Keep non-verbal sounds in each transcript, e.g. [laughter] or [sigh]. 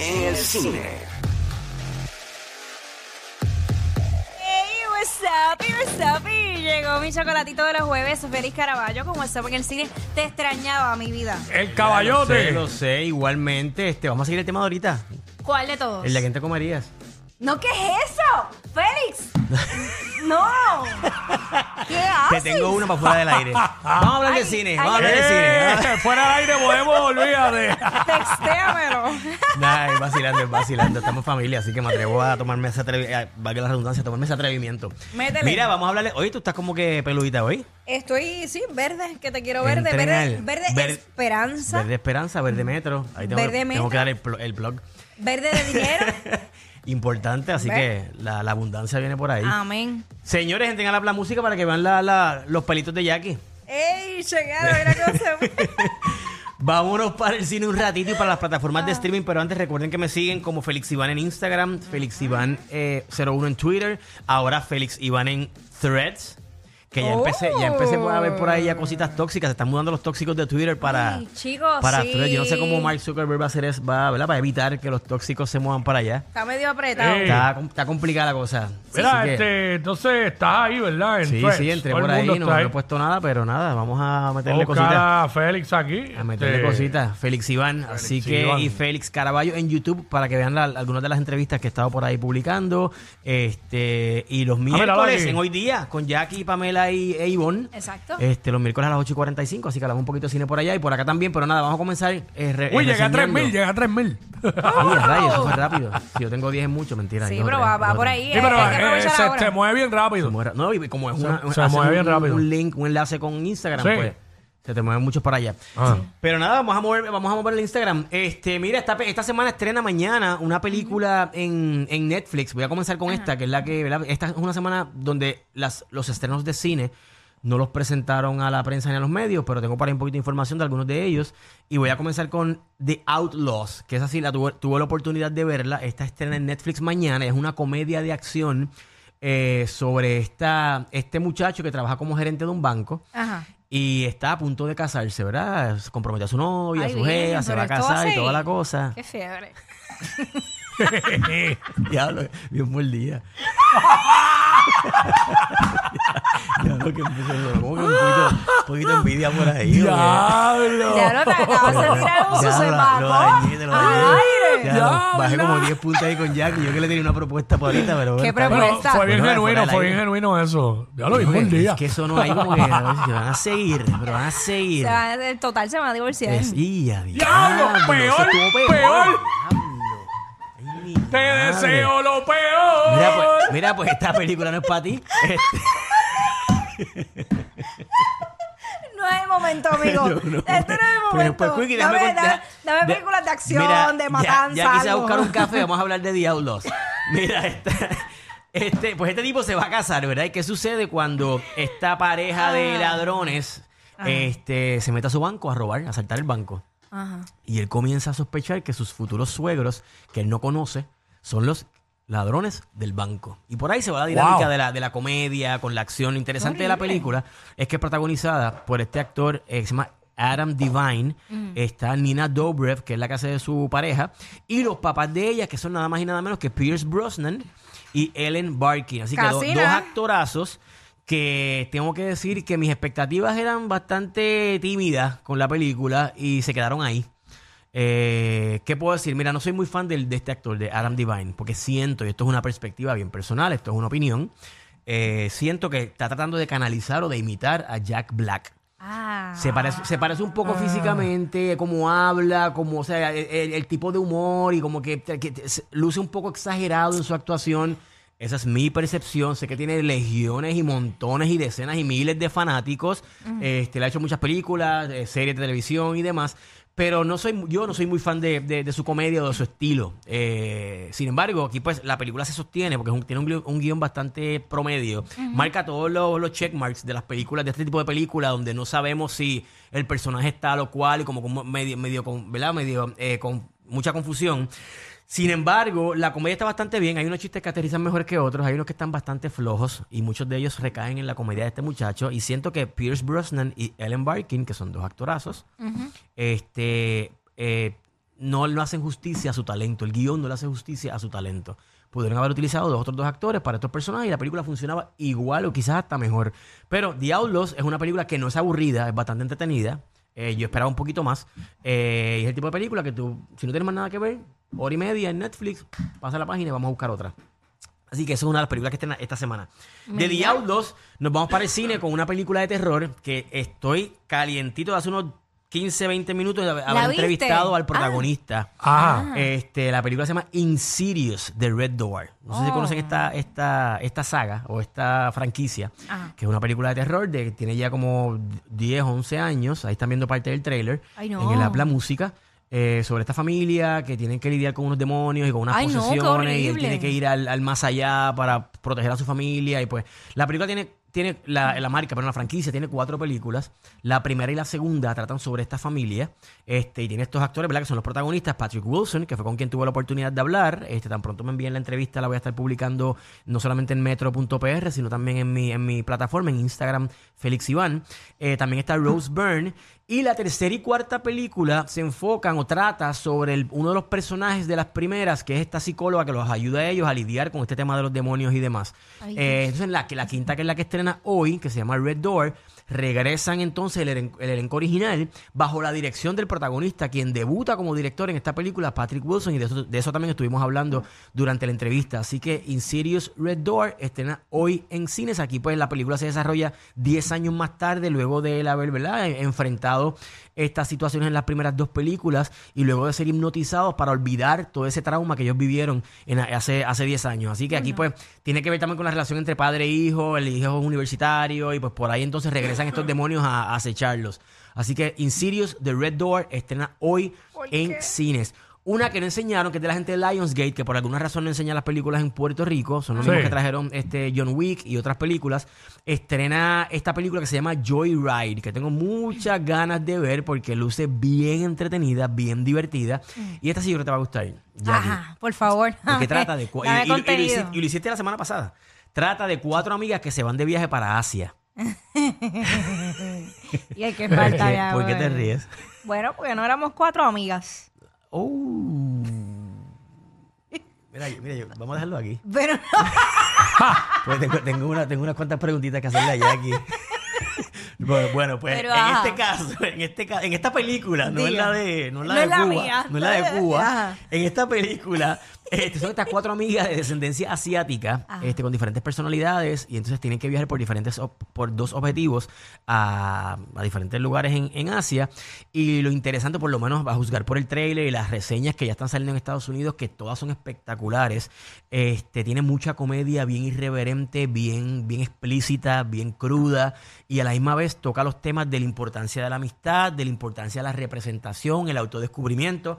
en el cine. Hey, what's up, what's up, y llegó mi chocolatito de los jueves, Feliz Caraballo, con WhatsApp en el cine. Te extrañaba, mi vida. El Lo caballote. sé, lo sé, igualmente. Este, vamos a seguir el tema de ahorita. ¿Cuál de todos? El de quién te comerías. No, ¿qué es eso? ¡Félix! [laughs] ¡No! ¿Qué haces? Te tengo uno para fuera del aire. [laughs] Vamos a hablar de cine. Vamos a hablar de Eh, cine. [laughs] fuera del aire podemos, olvídate. Textéamelo. [laughs] Nah, es vacilando, es vacilando. Estamos en familia, así que me atrevo a tomarme ese atrevimiento. Valga la redundancia, a tomarme ese atrevimiento. Métele. Mira, vamos a hablarle. Oye, tú estás como que peludita hoy. Estoy, sí, verde, que te quiero verde. Verde, verde ver- esperanza. Verde Esperanza, Verde Metro. Ahí tengo, Verde tengo Metro. que dar el, blog. Verde de dinero. [laughs] Importante, así ¿Ves? que la, la abundancia viene por ahí. Amén. Señores, entren a la música para que vean la- la- los pelitos de Jackie. ¡Ey! Mira cómo se... [laughs] Vámonos para el cine un ratito y para las plataformas de streaming, pero antes recuerden que me siguen como Félix Iván en Instagram, Félix Iván eh, 01 en Twitter, ahora Félix Iván en Threads, que ya Oh. empecé, ya empecé a ver por ahí ya cositas tóxicas, se están mudando los tóxicos de Twitter para, Ay, chicos, para sí. Threads. Yo no sé cómo Mark Zuckerberg va a hacer eso, va, ¿verdad? para evitar que los tóxicos se muevan para allá. Está medio apretado. Está, está complicada la cosa. Mira, que- este, entonces estás ahí, ¿verdad? En sí, Threads. sí, entré Todo por ahí, no, no he puesto nada, pero nada, vamos a meterle Buscar cositas. a Félix aquí. A meterle este, cositas. Félix Iván. así que, Iván. y Félix Caraballo en YouTube para que vean la- algunas de las entrevistas que he estado por ahí publicando. Este, y los míralo miércoles, en hoy día, con Jackie, Pamela y e Ivonne. Exacto. Este, los miércoles a las 8 y 45, así que hablamos un poquito de cine por allá y por acá también, pero nada, vamos a comenzar. eh, re- Uy, eh, llegué a reseñando. 3000, llegué a 3000. Uy, a rayos, eso fue rápido. Si yo tengo 10 es mucho, mentira. Sí, dos o pero va, va por ahí. Sí, eh, pero hay que eh, aprovechar se, ahora. se mueve bien rápido. Se muere- No, y como es Se- una, se hace mueve bien un, rápido. un link, un enlace con Instagram, Sí. pues se te mueven muchos para allá. Ah. Pero nada, vamos a mover, vamos a mover el Instagram. Este, mira, esta, esta semana estrena mañana una película en, en Netflix. Voy a comenzar con esta, que es la que, ¿verdad? Esta es una semana donde las, los estrenos de cine no los presentaron a la prensa ni a los medios, pero tengo por ahí un poquito de información de algunos de ellos. Y voy a comenzar con The Outlaws, que es así, la tuve, tuve la oportunidad de verla. Esta estrena en Netflix mañana. Es una comedia de acción eh, sobre esta, este muchacho que trabaja como gerente de un banco. Ajá. Y está a punto de casarse, ¿verdad? Se comprometió a su novia, Ay, a su bien, jeva, se va a casar y toda la cosa. Qué fiebre. [laughs] Diablo, bien buen día. Diablo, que empezó, como que un poquito, un poquito de envidia por ahí. Diablo. Ya no te acabas de tirar un se lo- pagó lo dañé, te lo al dañé. aire. Ya, Diablo. bajé como 10 puntos ahí con Jack y yo que le tenía una propuesta por ahorita, pero ¿Qué propuesta? fue bien Bueno, genuino, fue bien genuino eso. Ya lo No, un día. Es que eso no hay como que se van a seguir, pero van a seguir. El total se va a divorciar. Es, y a ¡Diablo! ¡Peor! ¡Peor! Ay, Te madre. deseo lo peor. Mira pues, mira, pues esta película no es para ti. Este, [laughs] No es el momento, [laughs] amigo. Yo no. Este no es el Pues, momento. pues, dame, déjame con- dame- deja- dame de- películas de acción, Mira, de ya- matanza. Ya, quise algo. buscar un café, [laughs] vamos a hablar de Diablos. Mira, este, pues este tipo se va a casar, ¿verdad? ¿Y qué sucede cuando esta pareja de Ah. ladrones este, se mete a su banco a robar, a saltar el banco? Ajá. Y él comienza a sospechar que sus futuros suegros, que él no conoce, son los ladrones del banco. Y por ahí se va la dinámica Wow. de, la, de la comedia, con la acción. Lo interesante de la película es que es protagonizada por este actor eh, que se llama Adam Devine. Está Nina Dobrev, que es la que hace de su pareja. Y los papás de ella, que son nada más y nada menos que Pierce Brosnan y Ellen Barkin. Así que do- dos actorazos que tengo que decir que mis expectativas eran bastante tímidas con la película y se quedaron ahí. Eh, ¿Qué puedo decir? Mira, no soy muy fan de, este actor, de Adam Devine, porque siento, y esto es una perspectiva bien personal, esto es una opinión, eh, siento que está tratando de canalizar o de imitar a Jack Black. Ah. Se parece, se parece un poco físicamente, cómo habla, como, o sea, el, tipo de humor y como que, luce un poco exagerado en su actuación. Esa es mi percepción. Sé que tiene legiones y montones y decenas y miles de fanáticos. Este, le ha hecho muchas películas, eh, series de televisión y demás. Pero no soy, yo no soy muy fan de, de- de su comedia o de su estilo. Eh, sin embargo, aquí pues la película se sostiene porque es un- tiene un, guión- un guion bastante promedio. Marca todos los, los checkmarks de las películas, de este tipo de películas, donde no sabemos si el personaje está tal o cual y como, como medio, medio, con, ¿verdad? Medio eh, con mucha confusión. Sin embargo, la comedia está bastante bien. Hay unos chistes que aterrizan mejor que otros. Hay unos que están bastante flojos. Y muchos de ellos recaen en la comedia de este muchacho. Y siento que Pierce Brosnan y Ellen Barkin, que son dos actorazos, este, eh, no le hacen justicia a su talento. El guion no le hace justicia a su talento. Pudieron haber utilizado dos otros dos actores para estos personajes y la película funcionaba igual o quizás hasta mejor. Pero Outlaws es una película que no es aburrida, es bastante entretenida. Eh, yo esperaba un poquito más. Eh, y es el tipo de película que tú, si no tienes más nada que ver, hora y media en Netflix, pasa la página y vamos a buscar otra. Así que esa es una de las películas que está esta semana. De The Outlaws nos vamos para el cine con una película de terror que estoy calientito de hace unos 15, 20 minutos de haber entrevistado al Ah. protagonista. Ajá. Este, la película se llama Insidious de Red Door. No sé si Oh. conocen esta, esta, esta saga o esta franquicia, que es una película de terror de que tiene ya como 10, 11 años. Ahí están viendo parte del trailer. Ay, no. En el app La Música. Eh, sobre esta familia que tienen que lidiar con unos demonios y con unas Ay, no, qué posesiones y él horrible. tiene que ir al, al más allá para proteger a su familia y pues la película tiene tiene la, la marca, pero la franquicia tiene cuatro películas. La primera y la segunda tratan sobre esta familia. Este, y tiene estos actores, ¿verdad? Que son los protagonistas. Patrick Wilson, que fue con quien tuve la oportunidad de hablar. Este, tan pronto me envíen la entrevista, la voy a estar publicando no solamente en metro.pr, sino también en mi, en mi plataforma, en Instagram, Félix Iván. Eh, también está Rose Byrne. Y la tercera y cuarta película se enfocan o trata sobre el- uno de los personajes de las primeras, que es esta psicóloga que los ayuda a ellos a lidiar con este tema de los demonios y demás. Ay, Eh, entonces, la, que la quinta, que es la que estrena hoy, que se llama Red Door, regresan entonces el, elen- el elenco original bajo la dirección del protagonista, quien debuta como director en esta película, Patrick Wilson, y de eso, de eso también estuvimos hablando durante la entrevista. Así que Insidious Red Door estrena hoy en cines. Aquí, pues, la película se desarrolla 10 años más tarde, luego de él haber, ¿verdad?, enfrentado estas situaciones en las primeras dos películas y luego de ser hipnotizados para olvidar todo ese trauma que ellos vivieron en, hace, hace 10 años. Así que aquí pues tiene que ver también con la relación entre padre e hijo, el hijo es universitario y pues por ahí entonces regresan estos demonios a, a acecharlos. Así que Insidious The Red Door estrena hoy en cines. Una que no enseñaron, que es de la gente de Lionsgate, que por alguna razón no enseña las películas en Puerto Rico, son los Sí. mismos que trajeron este John Wick y otras películas, estrena esta película que se llama Joyride, que tengo muchas ganas de ver porque luce bien entretenida, bien divertida. Y esta sí yo creo que te va a gustar. Jackie. Ajá, por favor. Porque [laughs] trata de... cua- Dame y, y- y lo contenido. hiciste, y lo hiciste la semana pasada. Trata de cuatro amigas que se van de viaje para Asia. [laughs] Y hay que falta ya, ¿Por qué te ríes? Bueno, porque no éramos cuatro amigas. Oh. Mira, mira, yo- vamos a dejarlo aquí. Pero [laughs] Pues tengo, tengo, una, tengo unas cuantas preguntitas que hacerle a Jackie. bueno, bueno, pues Pero, en ajá. este caso, [laughs] en este ca- en esta película, no es la de, no es la No de Cuba, mía. no es la de [laughs] Cuba. Ajá. En esta película, este, son estas cuatro amigas de descendencia asiática, Ajá. este, con diferentes personalidades, y entonces tienen que viajar por diferentes, por dos objetivos a, a diferentes lugares en, en Asia. Y lo interesante, por lo menos, a juzgar por el trailer y las reseñas que ya están saliendo en Estados Unidos, que todas son espectaculares. Este, tiene mucha comedia bien irreverente, bien, bien explícita, bien cruda, y a la misma vez toca los temas de la importancia de la amistad, de la importancia de la representación, el autodescubrimiento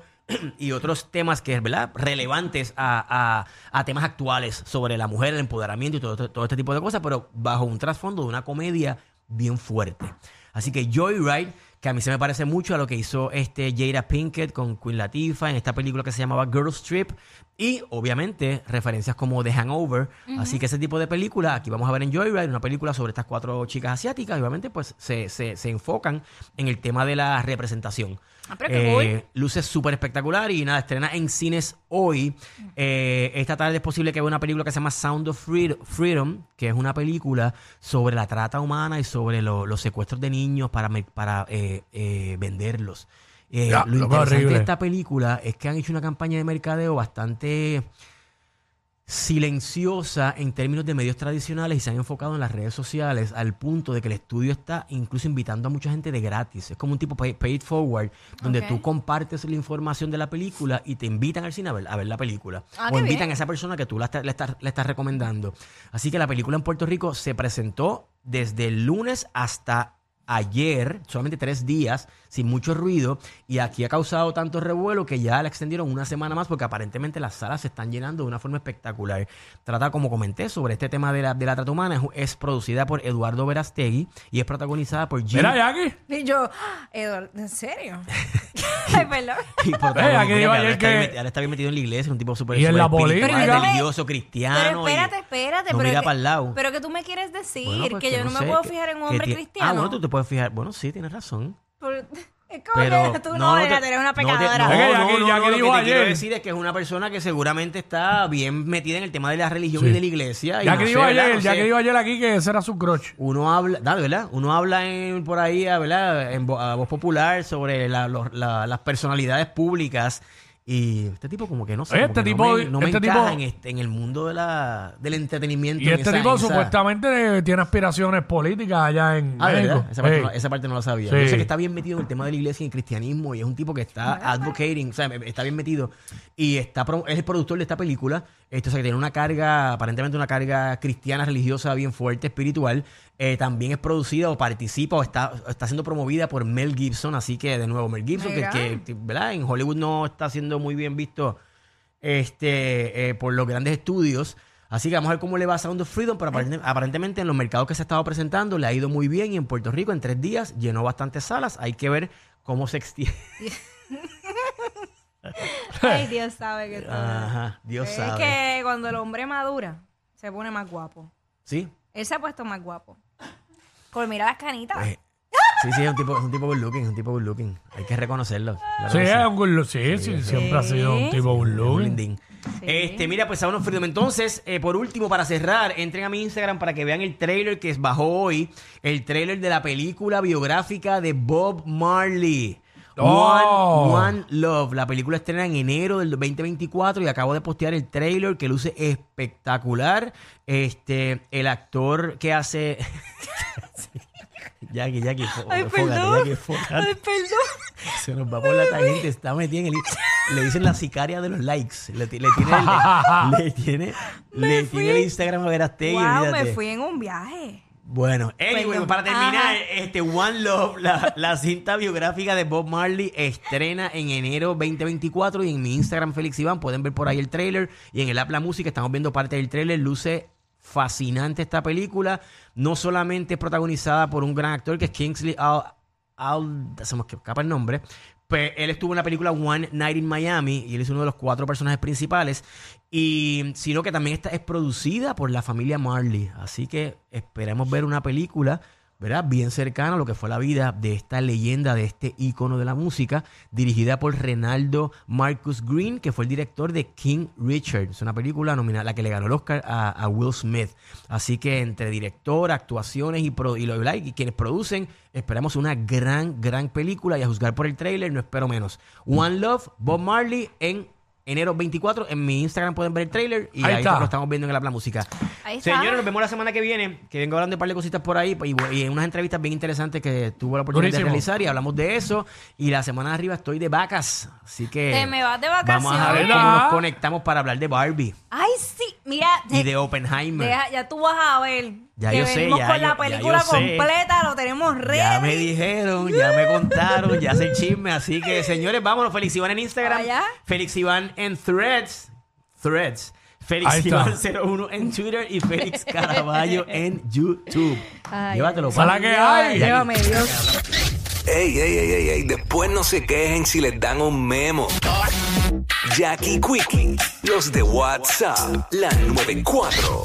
y otros temas que ¿verdad? relevantes a, a- temas actuales sobre la mujer, el empoderamiento y todo, todo este tipo de cosas, pero bajo un trasfondo de una comedia bien fuerte. Así que Joyride, que a mí se me parece mucho a lo que hizo este Jada Pinkett con Queen Latifah en esta película que se llamaba Girls Trip. Y obviamente referencias como The Hangover. Así que ese tipo de película, aquí vamos a ver en Joyride, una película sobre estas cuatro chicas asiáticas. Y obviamente pues se, se- se enfocan en el tema de la representación. Ah, pero qué cool. Eh, luce súper espectacular y nada, estrena en cines hoy. Eh, esta tarde es posible que vea una película que se llama Sound of Freed- Freedom, que es una película sobre la trata humana y sobre lo- los secuestros de niños para, para eh, eh, venderlos. Eh, Ya, lo interesante de esta película es que han hecho una campaña de mercadeo bastante silenciosa en términos de medios tradicionales y se han enfocado en las redes sociales al punto de que el estudio está incluso invitando a mucha gente de gratis. Es como un tipo pay, pay it forward, donde tú compartes la información de la película y te invitan al cine a ver, a ver la película. Ah, o invitan bien. a esa persona que tú la está- le estás recomendando. Así que la película en Puerto Rico se presentó desde el lunes hasta ayer, solamente tres días, sin mucho ruido, y aquí ha causado tanto revuelo que ya la extendieron una semana más porque aparentemente las salas se están llenando de una forma espectacular. Trata, como comenté, sobre este tema de la, de la trata humana, es, es producida por Eduardo Verastegui y es protagonizada por Jim... Mira, Jackie. y yo, "Ah, Eduardo, ¿en serio? [laughs] Ay, perdón. y por- Eh, aquí digo ahora ayer está que- bien- ahora está bien metido en la iglesia, un tipo súper Y religioso, cristiano. Pero y espérate, espérate. no pero mira que- para el lado. Pero que tú me quieres decir Bueno, pues que yo no, me sé, puedo que- fijar en un hombre ti- cristiano. Ah, bueno, tú te puedes fijar. Bueno, sí, tienes razón. Por- [laughs] Es como Pero que tú no, te- dejas de eres una no te- pecadora. No, Es que ya no, que- no, ya no, que lo dijo que te quiero ayer. decir es que es una persona que seguramente está bien metida en el tema de la religión Sí. y de la iglesia. y Ya no que sé, dijo ¿verdad? ayer, No ya sé. que dijo ayer aquí que ese era su crush. Uno habla, dale, ¿verdad? Uno habla en, por ahí, ¿verdad? En vo- a voz popular sobre la- los- la- las personalidades públicas. Y este tipo como que no sé, Oye, como este que tipo- no me, no me este encaja tipo- en, este, en el mundo de la, del entretenimiento. Y en este esa- tipo en esa- supuestamente eh, tiene aspiraciones políticas allá en Ah, México. ¿verdad? Esa parte, Ey. no, esa parte no la sabía. Sí. Yo sé que está bien metido en el tema de la iglesia y el cristianismo y es un tipo que está advocating, o sea, está bien metido y está pro- es el productor de esta película. Esto, o sea, que tiene una carga, aparentemente una carga cristiana, religiosa bien fuerte, espiritual. Eh, también es producida o participa o está, está siendo promovida por Mel Gibson. Así que, de nuevo, Mel Gibson, que, Mira. que, ¿verdad? En Hollywood no está siendo muy bien visto este, eh, por los grandes estudios. Así que vamos a ver cómo le va a Sound of Freedom, pero aparente- aparentemente en los mercados que se ha estado presentando le ha ido muy bien y en Puerto Rico en tres días llenó bastantes salas. Hay que ver cómo se extiende. [laughs] [laughs] Ay, Dios sabe que todo. Ajá, Dios es sabe. que cuando el hombre madura, se pone más guapo. Sí, Él se ha puesto más guapo. Por mira las canitas. Eh, sí, sí, es un tipo, es un tipo good looking, es un tipo good looking. Hay que reconocerlo. claro Sí, que es un good look. Sí, sí, siempre ha sido un tipo good Es un looking. lindín. Este, mira, pues of Freedom. Entonces, eh, por último, para cerrar, entren a mi Instagram para que vean el trailer que bajó hoy. El trailer de la película biográfica de Bob Marley. Oh. One, One Love. La película estrena en enero del 2024 y acabo de postear el trailer que luce espectacular. Este, el actor que hace. [laughs] Jackie, Jackie, Ay, perdón. Jackie. Ay, perdón. Se nos va por la tangente, está metida en el... Le dicen la sicaria de los likes. Le, ti- le tiene, el, le, tiene, [laughs] le tiene el Instagram a Verastegui, wow, olvídate. me fui en un viaje. Bueno, anyway, para terminar, Ajá. este One Love, la, la cinta biográfica de Bob Marley, estrena en enero 2024 y en mi Instagram, Félix Iván, pueden ver por ahí el trailer y en el app La Música estamos viendo parte del trailer, luce fascinante esta película, no solamente es protagonizada por un gran actor que es Kingsley Al, Al se me escapa el nombre, pues él estuvo en la película One Night in Miami y él es uno de los cuatro personajes principales. Y sino que también esta es producida por la familia Marley. Así que esperemos ver una película, ¿verdad? Bien cercana a lo que fue la vida de esta leyenda, de este ícono de la música, dirigida por Renaldo Marcus Green, que fue el director de King Richard. Es una película nominada, la que le ganó el Oscar a, Will Smith. Así que entre director, actuaciones y, pro- lo- y quienes producen, esperamos una gran, gran película. Y a juzgar por el trailer, no espero menos. One Love, Bob Marley en enero 24. En mi Instagram pueden ver el trailer y Ahí ahí, está. lo estamos viendo en el Habla Música. Ahí está. Señores, nos vemos la semana que viene, que vengo hablando de un par de cositas por ahí y, y en unas entrevistas bien interesantes que tuve la oportunidad Durísimo. de realizar y hablamos de eso. Y la semana de arriba estoy de vacas, así que... Te me vas de Vamos a ver vacaciones. cómo nos conectamos para hablar de Barbie Ay, sí. Mira, y de- de Oppenheimer. deja- ya tú vas a ver. Ya que yo sé, ya con yo- la ya película yo sé. completa, lo tenemos ready. Ya me dijeron, ya me contaron, ya sé el chisme. Así que, señores, vámonos. Félix Iván en Instagram. ¿Allá? Félix Iván en Threads. Threads. Félix. Iván 01 en Twitter y Félix [laughs] Caraballo en YouTube. Ay, Llévatelo, papi. que hay. Llévame, Dios. Ey, ey, ey, ey, ey, después no se quejen si les dan un memo. Jackie Quickie, los de WhatsApp, la 94.